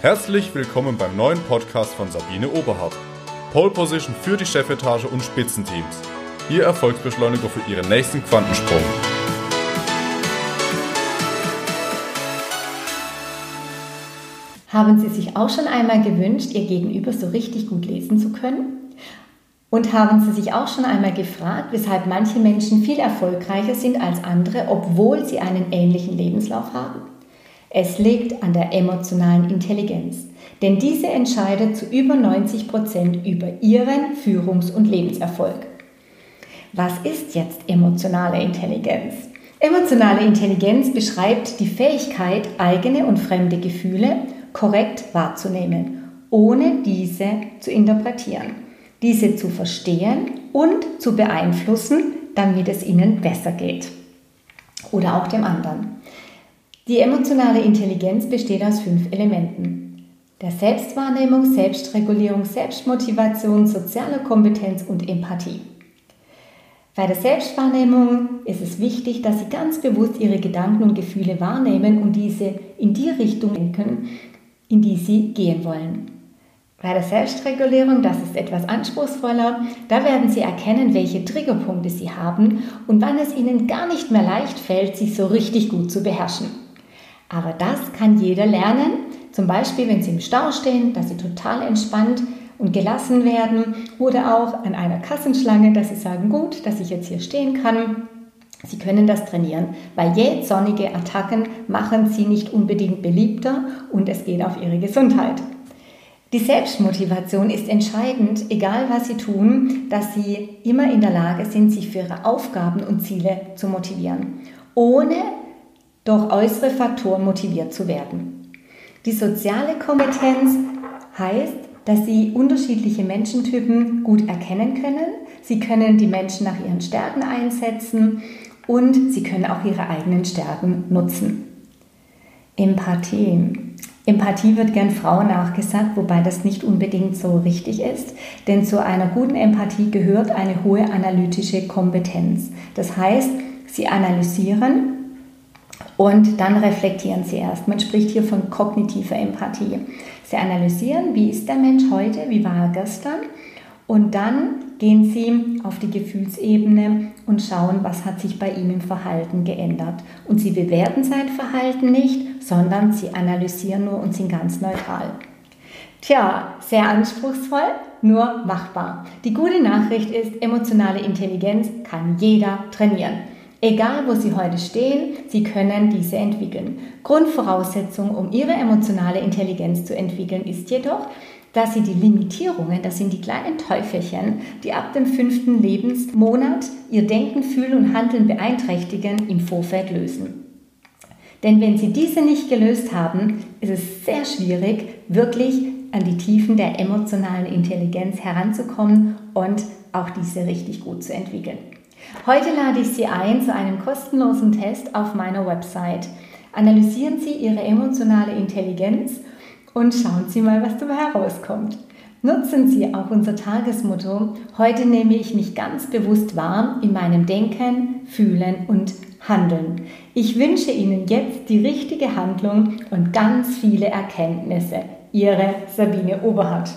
Herzlich willkommen beim neuen Podcast von Sabine Oberhardt. Pole Position für die Chefetage und Spitzenteams. Ihr Erfolgsbeschleuniger für Ihren nächsten Quantensprung. Haben Sie sich auch schon einmal gewünscht, Ihr Gegenüber so richtig gut lesen zu können? Und haben Sie sich auch schon einmal gefragt, weshalb manche Menschen viel erfolgreicher sind als andere, obwohl sie einen ähnlichen Lebenslauf haben? Es liegt an der emotionalen Intelligenz, denn diese entscheidet zu über 90 Prozent über Ihren Führungs- und Lebenserfolg. Was ist jetzt emotionale Intelligenz? Emotionale Intelligenz beschreibt die Fähigkeit, eigene und fremde Gefühle korrekt wahrzunehmen, ohne diese zu interpretieren, diese zu verstehen und zu beeinflussen, damit es ihnen besser geht oder auch dem anderen. Die emotionale Intelligenz besteht aus fünf Elementen. Der Selbstwahrnehmung, Selbstregulierung, Selbstmotivation, sozialer Kompetenz und Empathie. Bei der Selbstwahrnehmung ist es wichtig, dass Sie ganz bewusst Ihre Gedanken und Gefühle wahrnehmen und diese in die Richtung lenken, in die Sie gehen wollen. Bei der Selbstregulierung, das ist etwas anspruchsvoller, da werden Sie erkennen, welche Triggerpunkte Sie haben und wann es Ihnen gar nicht mehr leicht fällt, sich so richtig gut zu beherrschen. Aber das kann jeder lernen. Zum Beispiel, wenn Sie im Stau stehen, dass Sie total entspannt und gelassen werden oder auch an einer Kassenschlange, dass Sie sagen, gut, dass ich jetzt hier stehen kann. Sie können das trainieren, weil jähzornige Attacken machen Sie nicht unbedingt beliebter und es geht auf Ihre Gesundheit. Die Selbstmotivation ist entscheidend, egal was Sie tun, dass Sie immer in der Lage sind, sich für Ihre Aufgaben und Ziele zu motivieren, ohne durch äußere Faktoren motiviert zu werden. Die soziale Kompetenz heißt, dass Sie unterschiedliche Menschentypen gut erkennen können. Sie können die Menschen nach ihren Stärken einsetzen und Sie können auch Ihre eigenen Stärken nutzen. Empathie. Empathie wird gern Frauen nachgesagt, wobei das nicht unbedingt so richtig ist, denn zu einer guten Empathie gehört eine hohe analytische Kompetenz. Das heißt, Sie analysieren und dann reflektieren Sie erst. Man spricht hier von kognitiver Empathie. Sie analysieren, wie ist der Mensch heute, wie war er gestern und dann gehen Sie auf die Gefühlsebene und schauen, was hat sich bei ihm im Verhalten geändert. Und Sie bewerten sein Verhalten nicht, sondern Sie analysieren nur und sind ganz neutral. Tja, sehr anspruchsvoll, nur machbar. Die gute Nachricht ist, emotionale Intelligenz kann jeder trainieren. Egal, wo Sie heute stehen, Sie können diese entwickeln. Grundvoraussetzung, um Ihre emotionale Intelligenz zu entwickeln, ist jedoch, dass Sie die Limitierungen, das sind die kleinen Teufelchen, die ab dem fünften Lebensmonat Ihr Denken, Fühlen und Handeln beeinträchtigen, im Vorfeld lösen. Denn wenn Sie diese nicht gelöst haben, ist es sehr schwierig, wirklich an die Tiefen der emotionalen Intelligenz heranzukommen und auch diese richtig gut zu entwickeln. Heute lade ich Sie ein zu einem kostenlosen Test auf meiner Website. Analysieren Sie Ihre emotionale Intelligenz und schauen Sie mal, was dabei herauskommt. Nutzen Sie auch unser Tagesmotto. Heute nehme ich mich ganz bewusst wahr in meinem Denken, Fühlen und Handeln. Ich wünsche Ihnen jetzt die richtige Handlung und ganz viele Erkenntnisse. Ihre Sabine Oberhardt.